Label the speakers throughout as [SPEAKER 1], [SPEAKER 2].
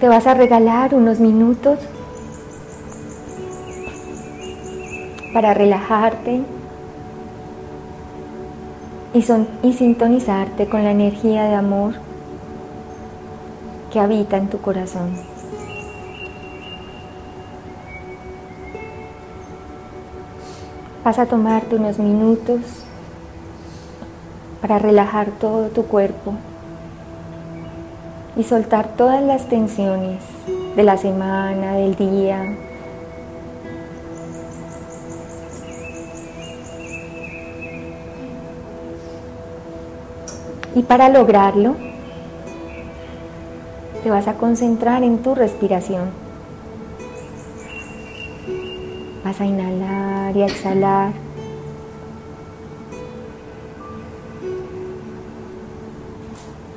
[SPEAKER 1] Te vas a regalar unos minutos para relajarte y, son, y sintonizarte con la energía de amor que habita en tu corazón. Vas a tomarte unos minutos para relajar todo tu cuerpo y soltar todas las tensiones de la semana, del día. Y para lograrlo, te vas a concentrar en tu respiración. Vas a inhalar y a exhalar.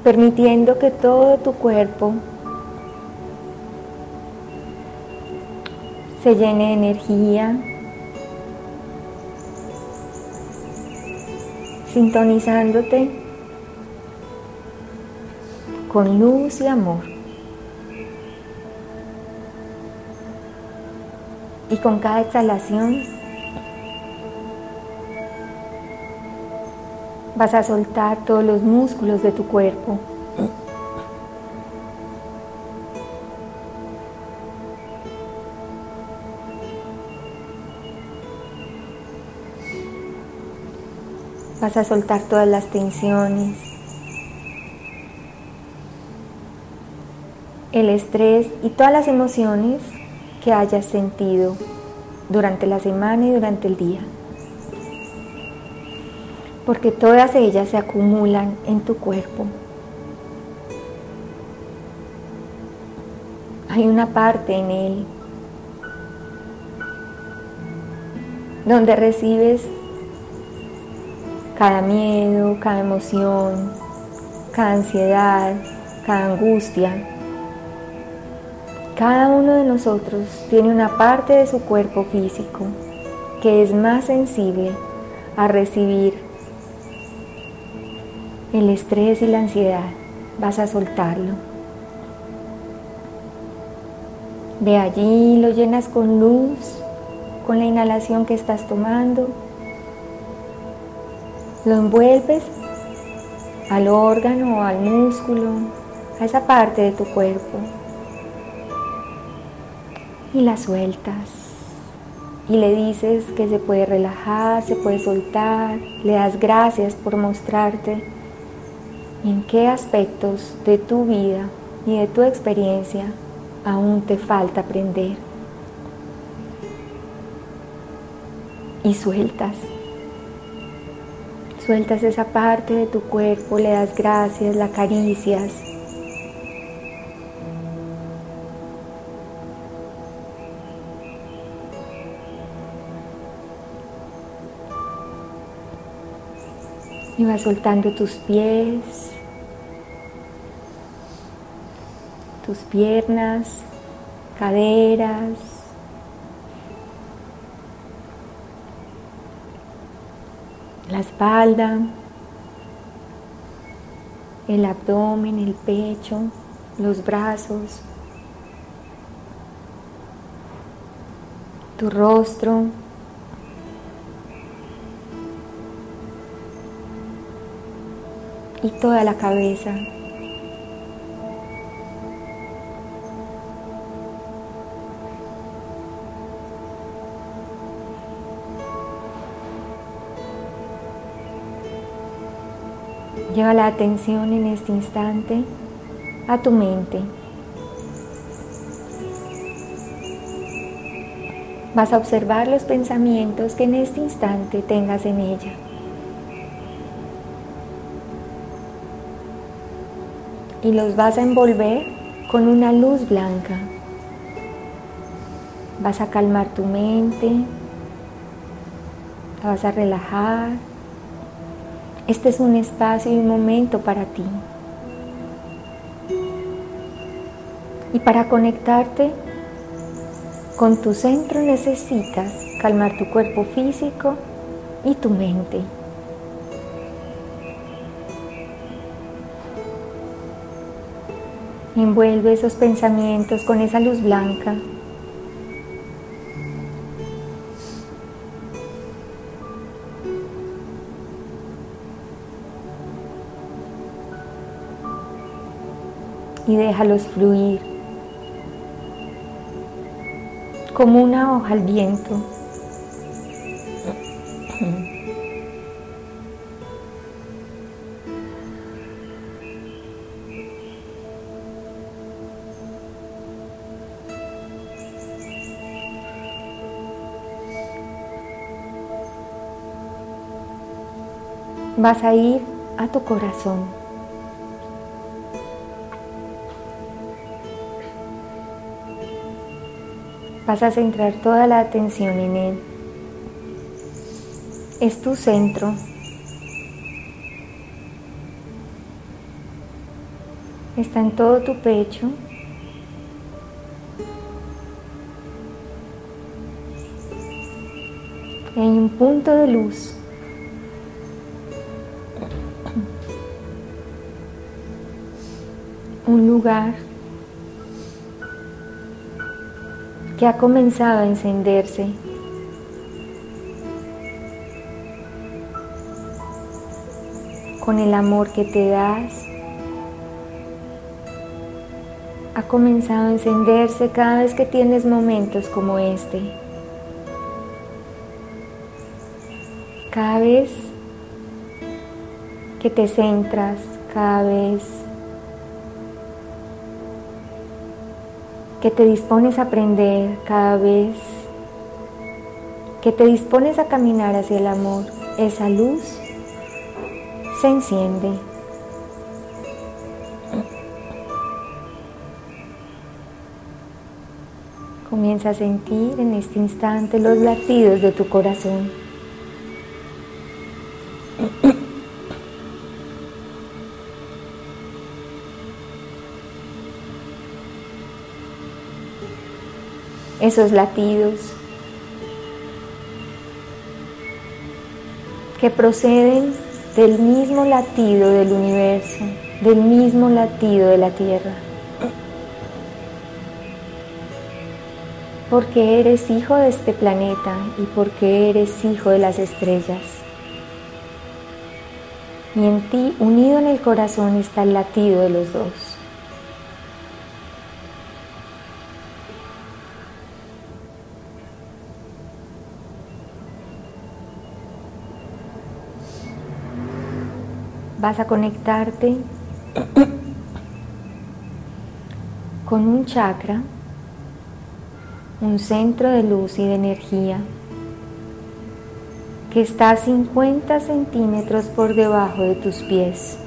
[SPEAKER 1] Permitiendo que todo tu cuerpo se llene de energía, sintonizándote con luz y amor. Y con cada exhalación Vas a soltar todos los músculos de tu cuerpo. Vas a soltar todas las tensiones, el estrés y todas las emociones que hayas sentido durante la semana y durante el día porque todas ellas se acumulan en tu cuerpo. Hay una parte en él donde recibes cada miedo, cada emoción, cada ansiedad, cada angustia. Cada uno de nosotros tiene una parte de su cuerpo físico que es más sensible a recibir el estrés y la ansiedad, vas a soltarlo. De allí lo llenas con luz, con la inhalación que estás tomando. Lo envuelves al órgano, al músculo, a esa parte de tu cuerpo. Y la sueltas. Y le dices que se puede relajar, se puede soltar. Le das gracias por mostrarte en qué aspectos de tu vida y de tu experiencia aún te falta aprender. Y sueltas. Sueltas esa parte de tu cuerpo, le das gracias, la acaricias. Y vas soltando tus pies, tus piernas, caderas, la espalda, el abdomen, el pecho, los brazos, tu rostro. y toda la cabeza. Lleva la atención en este instante a tu mente. Vas a observar los pensamientos que en este instante tengas en ella. Y los vas a envolver con una luz blanca. Vas a calmar tu mente, la vas a relajar. Este es un espacio y un momento para ti. Y para conectarte con tu centro necesitas calmar tu cuerpo físico y tu mente. Envuelve esos pensamientos con esa luz blanca. Y déjalos fluir. como una hoja al viento. Vas a ir a tu corazón. Vas a centrar toda la atención en Él. Es tu centro. Está en todo tu pecho. Hay un punto de luz. Un lugar que ha comenzado a encenderse. Con el amor que te das, ha comenzado a encenderse cada vez que tienes momentos como este. Cada vez que te centras, cada vez que te dispones a aprender cada vez, que te dispones a caminar hacia el amor, esa luz se enciende. Comienza a sentir en este instante los latidos de tu corazón. Esos latidos que proceden del mismo latido del universo, del mismo latido de la Tierra. Porque eres hijo de este planeta y porque eres hijo de las estrellas. Y en ti, unido en el corazón, está el latido de los dos. Vas a conectarte con un chakra, un centro de luz y de energía que está a 50 centímetros por debajo de tus pies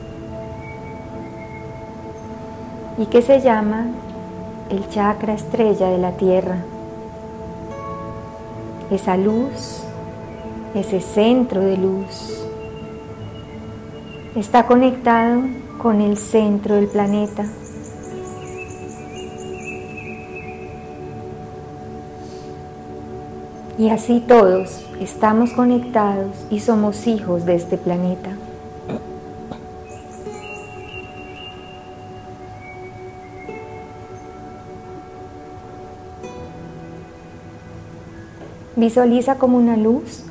[SPEAKER 1] y que se llama el chakra estrella de la tierra. Esa luz, ese centro de luz está conectado con el centro del planeta. Y así todos estamos conectados y somos hijos de este planeta. Visualiza como una luz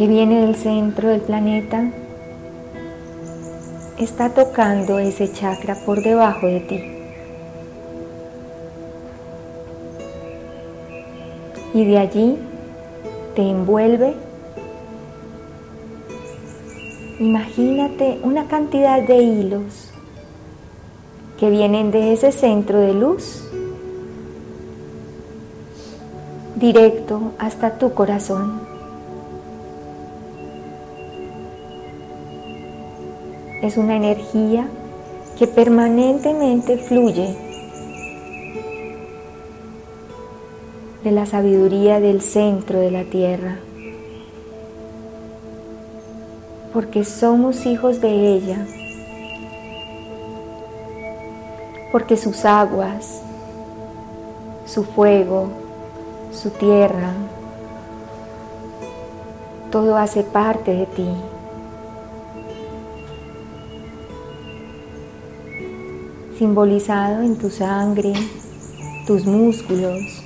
[SPEAKER 1] que viene del centro del planeta está tocando ese chakra por debajo de ti. Y de allí te envuelve. Imagínate una cantidad de hilos que vienen de ese centro de luz directo hasta tu corazón. Es una energía que permanentemente fluye de la sabiduría del centro de la tierra, porque somos hijos de ella, porque sus aguas, su fuego, su tierra, todo hace parte de ti. Simbolizado en tu sangre, tus músculos.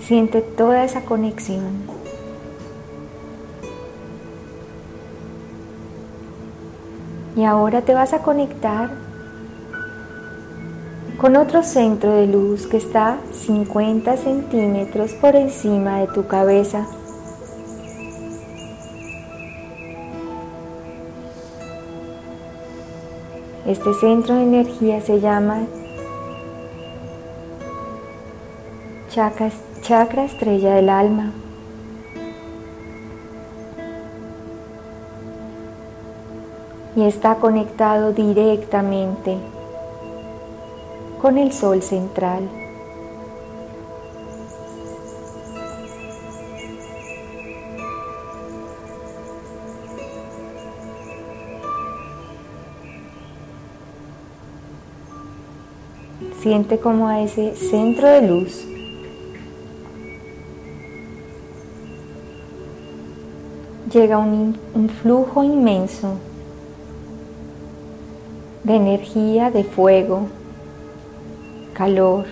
[SPEAKER 1] Siente toda esa conexión. Y ahora te vas a conectar con otro centro de luz que está 50 centímetros por encima de tu cabeza. Este centro de energía se llama chakra, estrella del alma. Y está conectado directamente con el sol central. Siente como a ese centro de luz llega un, un, flujo inmenso de energía, de fuego, calor.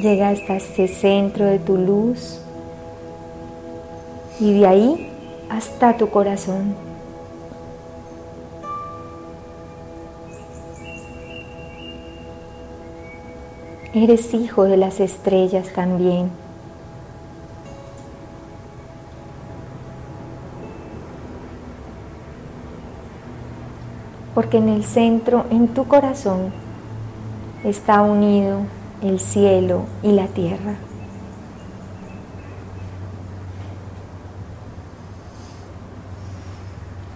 [SPEAKER 1] Llega hasta este centro de tu luz y de ahí hasta tu corazón. Eres hijo de las estrellas también. Porque en el centro, en tu corazón, está unido el cielo y la tierra.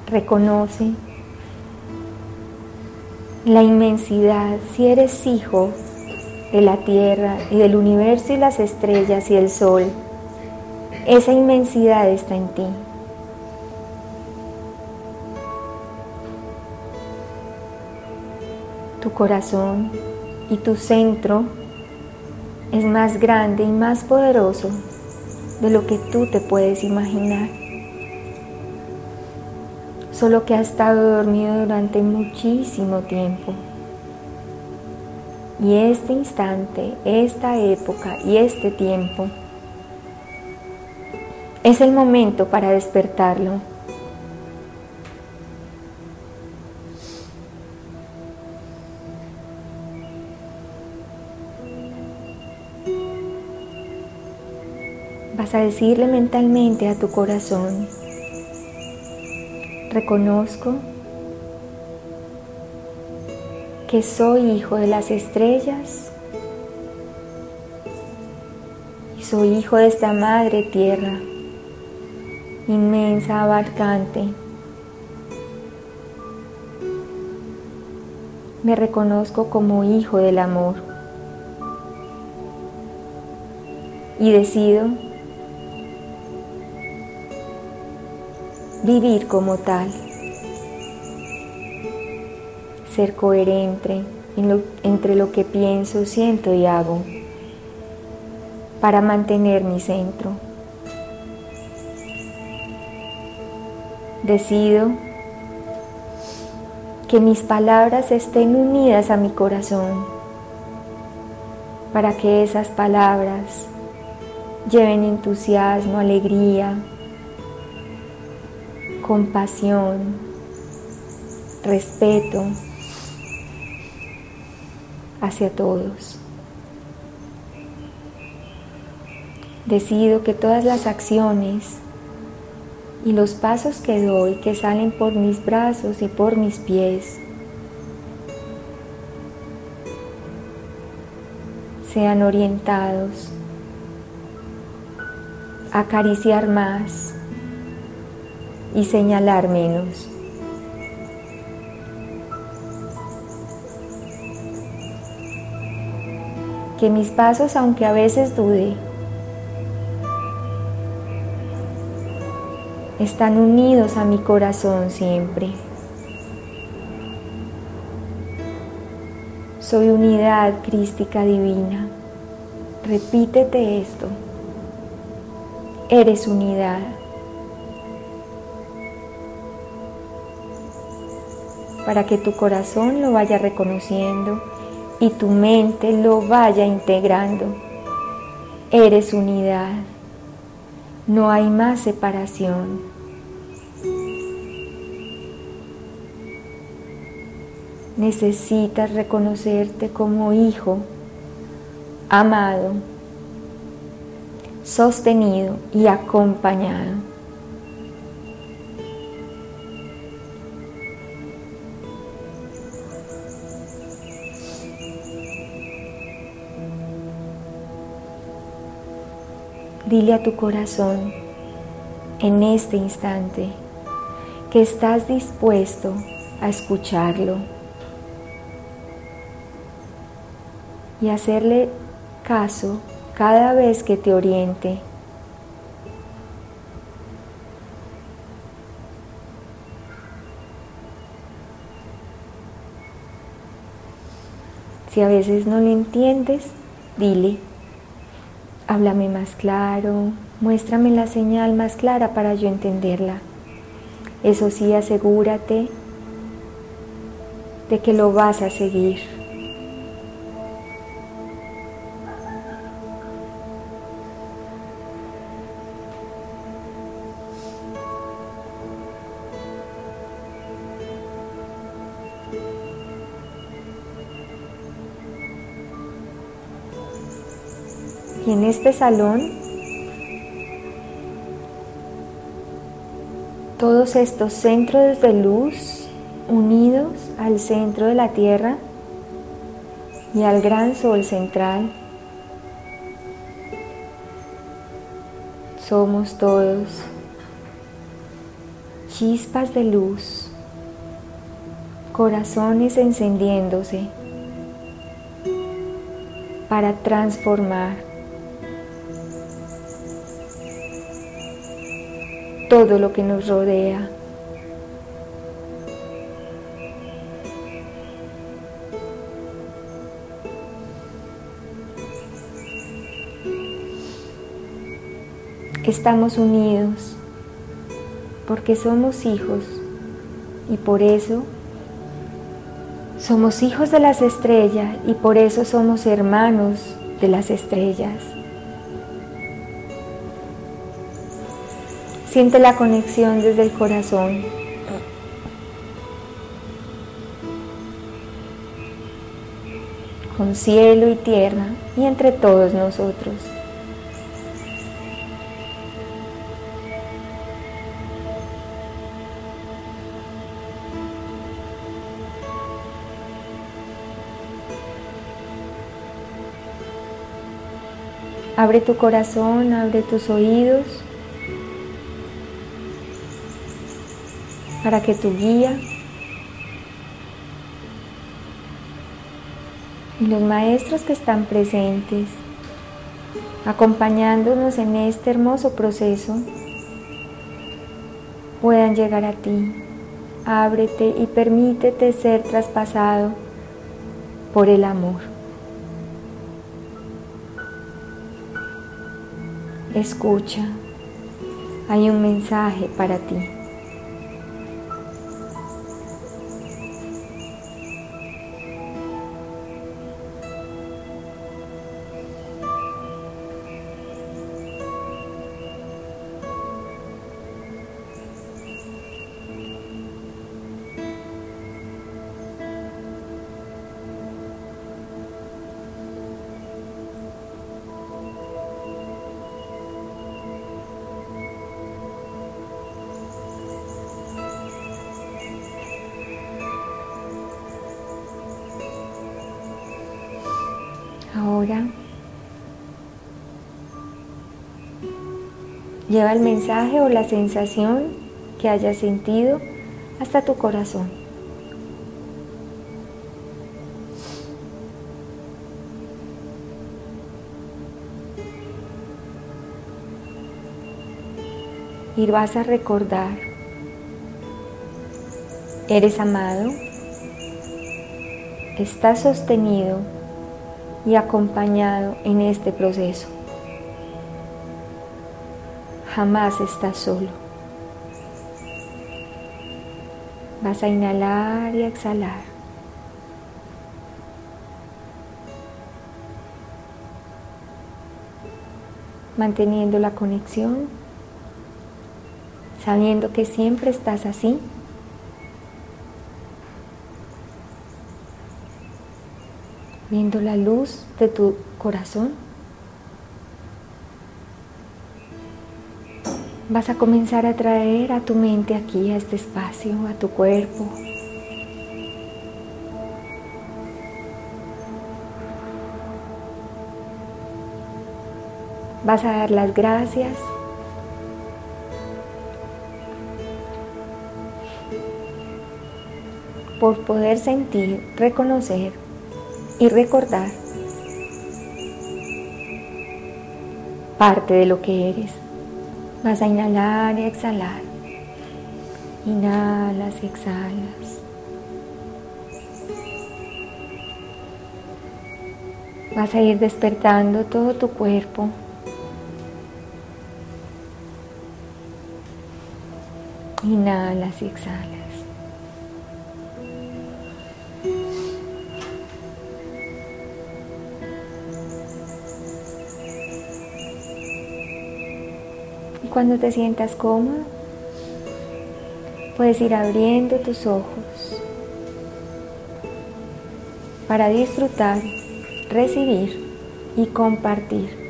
[SPEAKER 1] Reconoce la inmensidad si eres hijo de la tierra y del universo y las estrellas y el sol. Esa inmensidad está en ti. Tu corazón y tu centro es más grande y más poderoso de lo que tú te puedes imaginar. Solo que ha estado dormido durante muchísimo tiempo. Y este instante, esta época y este tiempo es el momento para despertarlo Vas a decirle mentalmente a tu corazón, reconozco que soy hijo de las estrellas y soy hijo de esta madre tierra, inmensa, abarcante. Me reconozco como hijo del amor y decido vivir como tal, ser coherente entre lo que pienso, siento y hago para mantener mi centro. Decido que mis palabras estén unidas a mi corazón para que esas palabras lleven entusiasmo, alegría, compasión, respeto hacia todos. Decido que todas las acciones y los pasos que doy, que salen por mis brazos y por mis pies, sean orientados a acariciar más y señalar menos. Que mis pasos, aunque a veces dude, están unidos a mi corazón siempre. Soy unidad crística divina. Repítete esto. Eres unidad. Para que tu corazón lo vaya reconociendo y tu mente lo vaya integrando. Eres unidad. No hay más separación. necesitas reconocerte como hijo, amado, sostenido y acompañado. Dile a tu corazón en este instante que estás dispuesto a escucharlo y hacerle caso cada vez que te oriente. Si a veces no le entiendes, dile, háblame más claro, muéstrame la señal más clara para yo entenderla. Eso sí, asegúrate de que lo vas a seguir. Este salón, todos estos centros de luz unidos al centro de la Tierra y al gran Sol central, somos todos chispas de luz, corazones encendiéndose para transformar todo lo que nos rodea. Estamos unidos porque somos hijos y por eso somos hijos de las estrellas y por eso somos hermanos de las estrellas. Siente la conexión desde el corazón. Con cielo y tierra y entre todos nosotros. Abre tu corazón, abre tus oídos. Para que tu guía y los maestros que están presentes, acompañándonos en este hermoso proceso, puedan llegar a ti. Ábrete y permítete ser traspasado por el amor. Escucha, hay un mensaje para ti. Lleva el mensaje o la sensación que hayas sentido hasta tu corazón. Y vas a recordar, eres amado, estás sostenido y acompañado en este proceso. Jamás estás solo. Vas a inhalar y exhalar. Manteniendo la conexión, sabiendo que siempre estás así viendo la luz de tu corazón, vas a comenzar a traer a tu mente aquí, a este espacio, a tu cuerpo. Vas a dar las gracias por poder sentir, reconocer y recordar parte de lo que eres. Vas a inhalar y exhalar. Inhalas y exhalas. Vas a ir despertando todo tu cuerpo. Inhalas y exhalas. Cuando te sientas cómodo, puedes ir abriendo tus ojos para disfrutar, recibir y compartir.